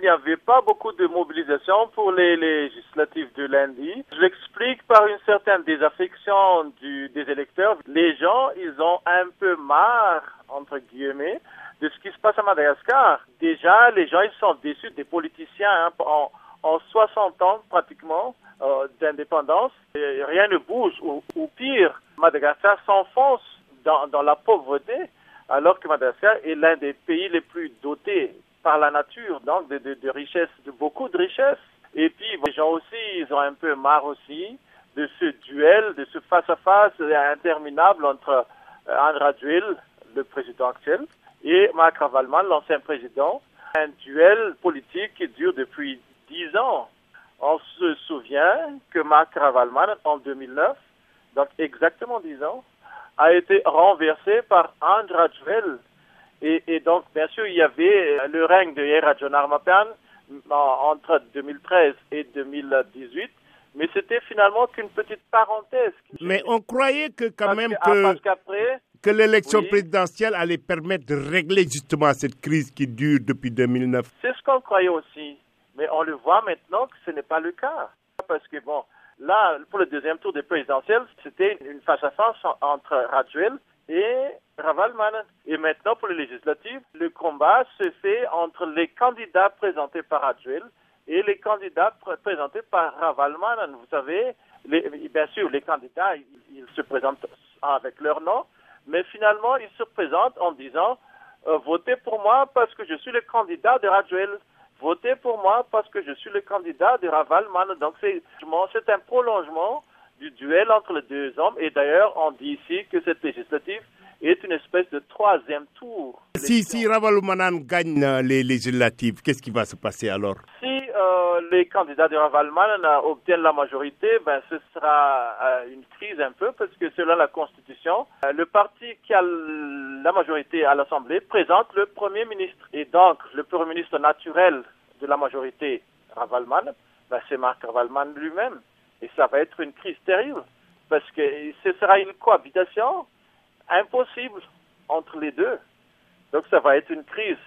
n'y avait pas beaucoup de mobilisation pour les législatives de lundi. Je l'explique par une certaine désaffection des électeurs. Les gens, ils ont un peu marre, entre guillemets, de ce qui se passe à Madagascar. Déjà, les gens, ils sont déçus des politiciens hein, en, en 60 ans pratiquement euh, d'indépendance. Rien ne bouge, ou, pire, Madagascar s'enfonce dans la pauvreté alors que Madagascar est l'un des pays les plus dotés par la nature, donc de, de, richesses, de beaucoup de richesses. Et puis, les gens aussi, ils ont un peu marre aussi de ce duel, de ce face-à-face interminable entre euh, Andra Duel, le président actuel, et Marc Ravalman, l'ancien président. Un duel politique qui dure depuis dix ans. On se souvient que Marc Ravalman, en 2009, donc exactement dix ans, a été renversé par Andra Duel. Et, et, donc, bien sûr, il y avait le règne de Yera John Armapan entre 2013 et 2018 mais c'était finalement qu'une petite parenthèse. Mais on croyait que quand même que, que l'élection présidentielle allait permettre de régler justement cette crise qui dure depuis 2009. C'est ce qu'on croyait aussi, mais on le voit maintenant que ce n'est pas le cas. Parce que bon, là, pour le deuxième tour des présidentielles, c'était une face-à-face entre Rajuel et Ravalman. Et maintenant, pour les législatives, le combat se fait entre les candidats présentés par Rajuel et les candidats présentés par Ravalman. Vous savez, bien sûr, les candidats, ils, se présentent avec leur nom, mais finalement, ils se présentent en disant euh, votez pour moi parce que je suis le candidat de Rajuel. Votez pour moi parce que je suis le candidat de Ravalman. Donc, c'est un prolongement du duel entre les deux hommes. Et d'ailleurs, on dit ici que cette législative est une espèce de troisième tour. Si, si Ravalomanan gagne les législatives, qu'est-ce qui va se passer alors? Si euh, les candidats de Ravalman obtiennent la majorité, ben, ce sera euh, une crise un peu parce que selon la Constitution, euh, le parti qui a la majorité à l'Assemblée présente le Premier ministre. Et donc, le Premier ministre naturel de la majorité, Ravalman, ben, c'est Marc Ravalman lui-même. Et ça va être une crise terrible parce que ce sera une cohabitation impossible entre les deux. Donc ça va être une crise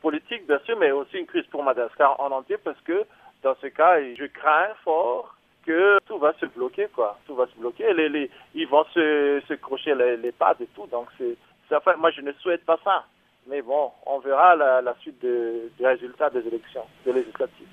politique, bien sûr, mais aussi une crise pour Madagascar en entier, parce que dans ce cas, je crains fort que tout va se bloquer, quoi. Tout va se bloquer. Ils vont se, crocher les, les pattes et tout. Donc, c'est, enfin, moi, je ne souhaite pas ça. Mais bon, on verra la, suite des résultats des élections, des législatives.